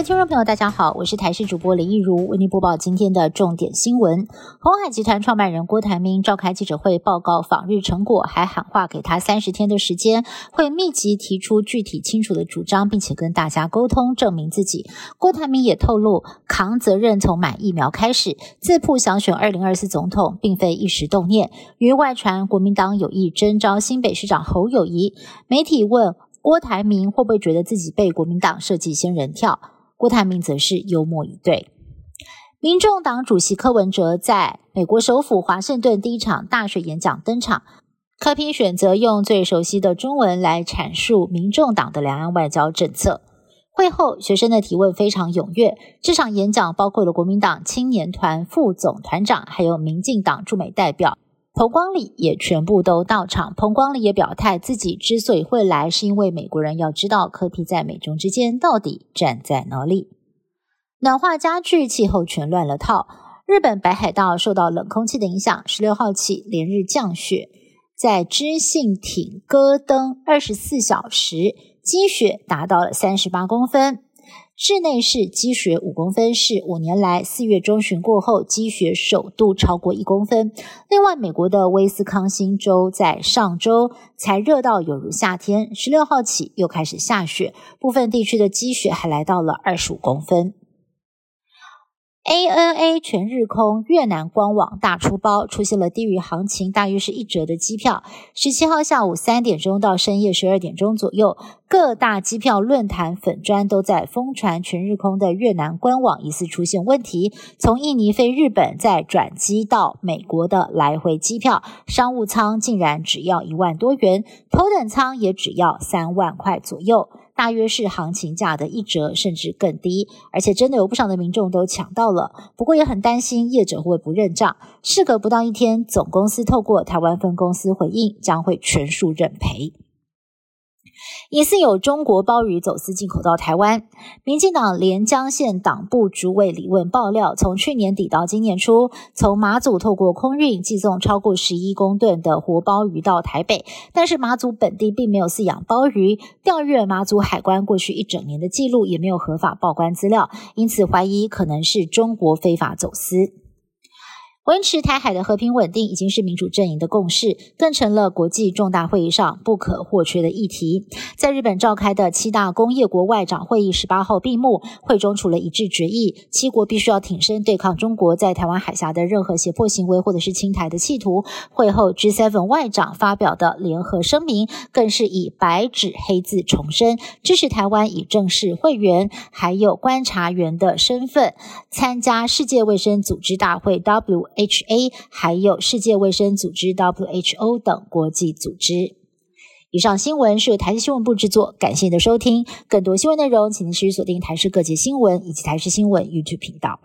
位听众朋友，大家好，我是台视主播林一如，为您播报今天的重点新闻。红海集团创办人郭台铭召开记者会，报告访日成果，还喊话给他三十天的时间，会密集提出具体清楚的主张，并且跟大家沟通，证明自己。郭台铭也透露，扛责任从买疫苗开始，自曝想选二零二四总统，并非一时动念。于外传国民党有意征召新北市长侯友谊，媒体问郭台铭会不会觉得自己被国民党设计仙人跳？郭台铭则是幽默以对。民众党主席柯文哲在美国首府华盛顿第一场大学演讲登场，柯平选择用最熟悉的中文来阐述民众党的两岸外交政策。会后，学生的提问非常踊跃。这场演讲包括了国民党青年团副总团长，还有民进党驻美代表。彭光礼也全部都到场。彭光礼也表态，自己之所以会来，是因为美国人要知道科皮在美中之间到底站在哪里。暖化加剧，气候全乱了套。日本北海道受到冷空气的影响，十六号起连日降雪，在知信町戈登二十四小时积雪达到了三十八公分。室内是积雪五公分，是五年来四月中旬过后积雪首度超过一公分。另外，美国的威斯康星州在上周才热到有如夏天，十六号起又开始下雪，部分地区的积雪还来到了二十五公分。ANA 全日空越南官网大出包，出现了低于行情大约是一折的机票。十七号下午三点钟到深夜十二点钟左右，各大机票论坛粉砖都在疯传全日空的越南官网疑似出现问题。从印尼飞日本再转机到美国的来回机票，商务舱竟然只要一万多元，头等舱也只要三万块左右。大约是行情价的一折，甚至更低，而且真的有不少的民众都抢到了。不过也很担心业者会不认账。事隔不到一天，总公司透过台湾分公司回应，将会全数认赔。疑似有中国鲍鱼走私进口到台湾，民进党连江县党部主委李问爆料，从去年底到今年初，从马祖透过空运寄送超过十一公吨的活鲍鱼到台北，但是马祖本地并没有饲养鲍鱼，调阅马祖海关过去一整年的记录，也没有合法报关资料，因此怀疑可能是中国非法走私。维持台海的和平稳定已经是民主阵营的共识，更成了国际重大会议上不可或缺的议题。在日本召开的七大工业国外长会议十八号闭幕，会中除了一致决议，七国必须要挺身对抗中国在台湾海峡的任何胁迫行为或者是侵台的企图。会后，G7 外长发表的联合声明，更是以白纸黑字重申支持台湾以正式会员还有观察员的身份参加世界卫生组织大会 W。H A 还有世界卫生组织 W H O 等国际组织。以上新闻是由台视新闻部制作，感谢您的收听。更多新闻内容，请您持续锁定台视各界新闻以及台视新闻 YouTube 频道。